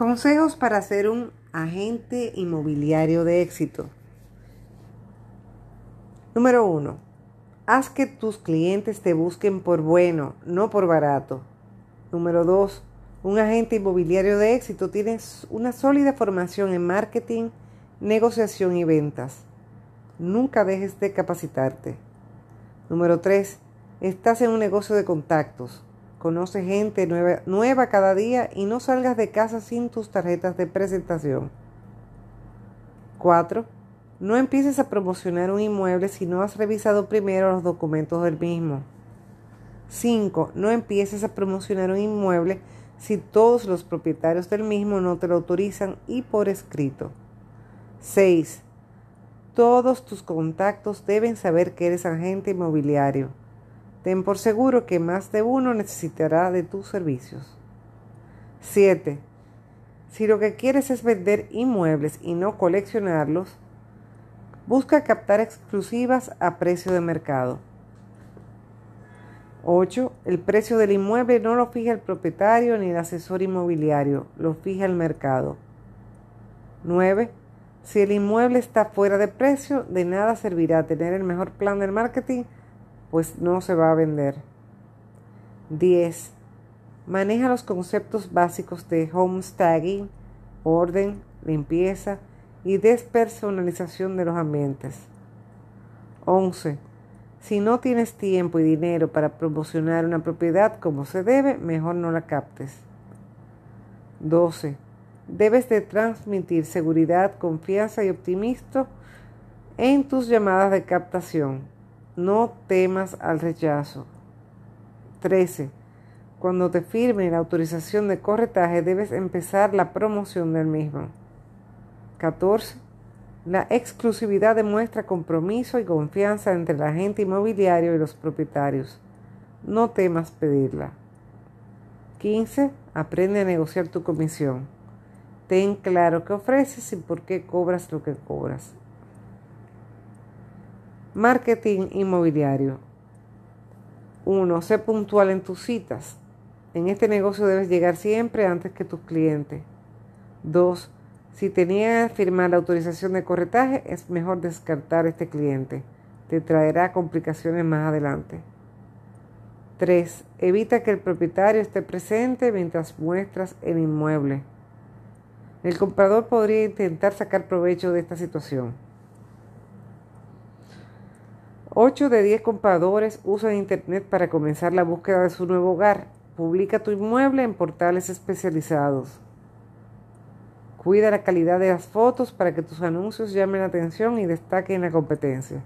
Consejos para ser un agente inmobiliario de éxito. Número 1. Haz que tus clientes te busquen por bueno, no por barato. Número 2. Un agente inmobiliario de éxito tiene una sólida formación en marketing, negociación y ventas. Nunca dejes de capacitarte. Número 3. Estás en un negocio de contactos. Conoce gente nueva, cada día y no salgas de casa sin tus tarjetas de presentación. 4. No empieces a promocionar un inmueble si no has revisado primero los documentos del mismo. 5. No empieces a promocionar un inmueble si todos los propietarios del mismo no te lo autorizan y por escrito. 6. Todos tus contactos deben saber que eres agente inmobiliario. Ten por seguro que más de uno necesitará de tus servicios. 7. Si lo que quieres es vender inmuebles y no coleccionarlos, busca captar exclusivas a precio de mercado. 8. El precio del inmueble no lo fija el propietario ni el asesor inmobiliario, lo fija el mercado. 9. Si el inmueble está fuera de precio, de nada servirá tener el mejor plan del marketing pues no se va a vender. 10. Maneja los conceptos básicos de homestagging, orden, limpieza y despersonalización de los ambientes. 11. Si no tienes tiempo y dinero para promocionar una propiedad como se debe, mejor no la captes. 12. Debes de transmitir seguridad, confianza y optimismo en tus llamadas de captación. No temas al rechazo. 13. Cuando te firme la autorización de corretaje debes empezar la promoción del mismo. 14. La exclusividad demuestra compromiso y confianza entre el agente inmobiliario y los propietarios. No temas pedirla. 15. Aprende a negociar tu comisión. Ten claro qué ofreces y por qué cobras lo que cobras. Marketing inmobiliario. 1. Sé puntual en tus citas. En este negocio debes llegar siempre antes que tus clientes. 2. Si tenías firmar la autorización de corretaje, es mejor descartar este cliente. Te traerá complicaciones más adelante. 3. Evita que el propietario esté presente mientras muestras el inmueble. El comprador podría intentar sacar provecho de esta situación. 8 de 10 compradores usan Internet para comenzar la búsqueda de su nuevo hogar. Publica tu inmueble en portales especializados. Cuida la calidad de las fotos para que tus anuncios llamen la atención y destaquen en la competencia.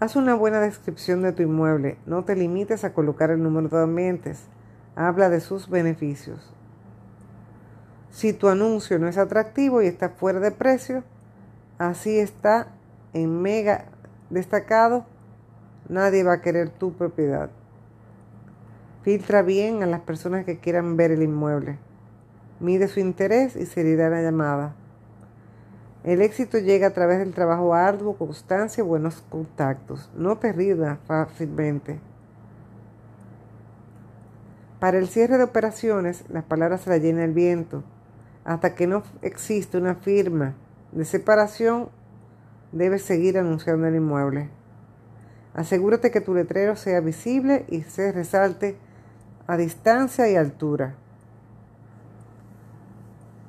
Haz una buena descripción de tu inmueble. No te limites a colocar el número de ambientes. Habla de sus beneficios. Si tu anuncio no es atractivo y está fuera de precio, así está en mega destacado, nadie va a querer tu propiedad. Filtra bien a las personas que quieran ver el inmueble. Mide su interés y se le la llamada. El éxito llega a través del trabajo arduo, constancia y buenos contactos. No te rindas fácilmente. Para el cierre de operaciones, las palabras se las llena el viento. Hasta que no existe una firma de separación, debes seguir anunciando el inmueble. Asegúrate que tu letrero sea visible y se resalte a distancia y altura.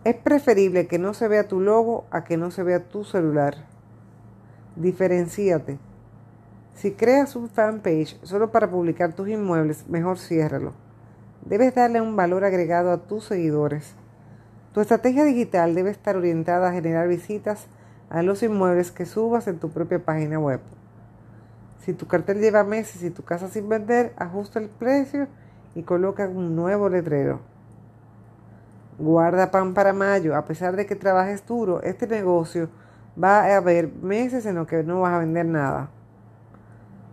Es preferible que no se vea tu logo a que no se vea tu celular. Diferencíate. Si creas un fanpage solo para publicar tus inmuebles, mejor ciérralo. Debes darle un valor agregado a tus seguidores. Tu estrategia digital debe estar orientada a generar visitas a los inmuebles que subas en tu propia página web. Si tu cartel lleva meses y tu casa sin vender, ajusta el precio y coloca un nuevo letrero. Guarda pan para mayo. A pesar de que trabajes duro, este negocio va a haber meses en los que no vas a vender nada.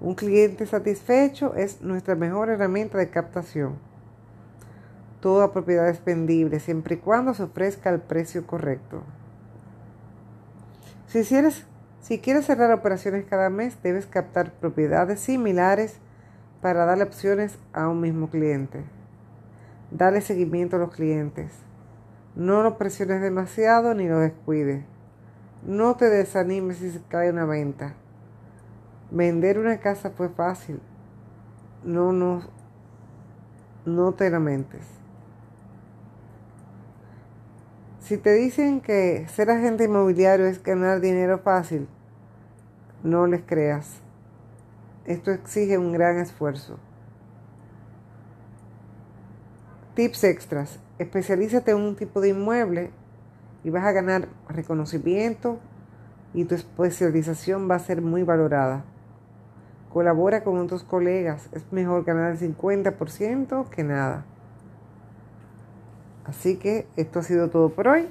Un cliente satisfecho es nuestra mejor herramienta de captación. Toda propiedad es vendible siempre y cuando se ofrezca el precio correcto. Si quieres, si quieres cerrar operaciones cada mes, debes captar propiedades similares para darle opciones a un mismo cliente. Dale seguimiento a los clientes. No los presiones demasiado ni los descuides. No te desanimes si se cae una venta. Vender una casa fue fácil. No, no, no te lamentes. Si te dicen que ser agente inmobiliario es ganar dinero fácil, no les creas. Esto exige un gran esfuerzo. Tips extras. Especialízate en un tipo de inmueble y vas a ganar reconocimiento y tu especialización va a ser muy valorada. Colabora con otros colegas. Es mejor ganar el 50% que nada. Así que esto ha sido todo por hoy.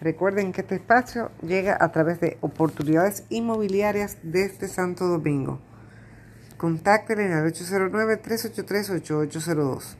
Recuerden que este espacio llega a través de oportunidades inmobiliarias desde Santo Domingo. Contáctenme al 809-383-8802.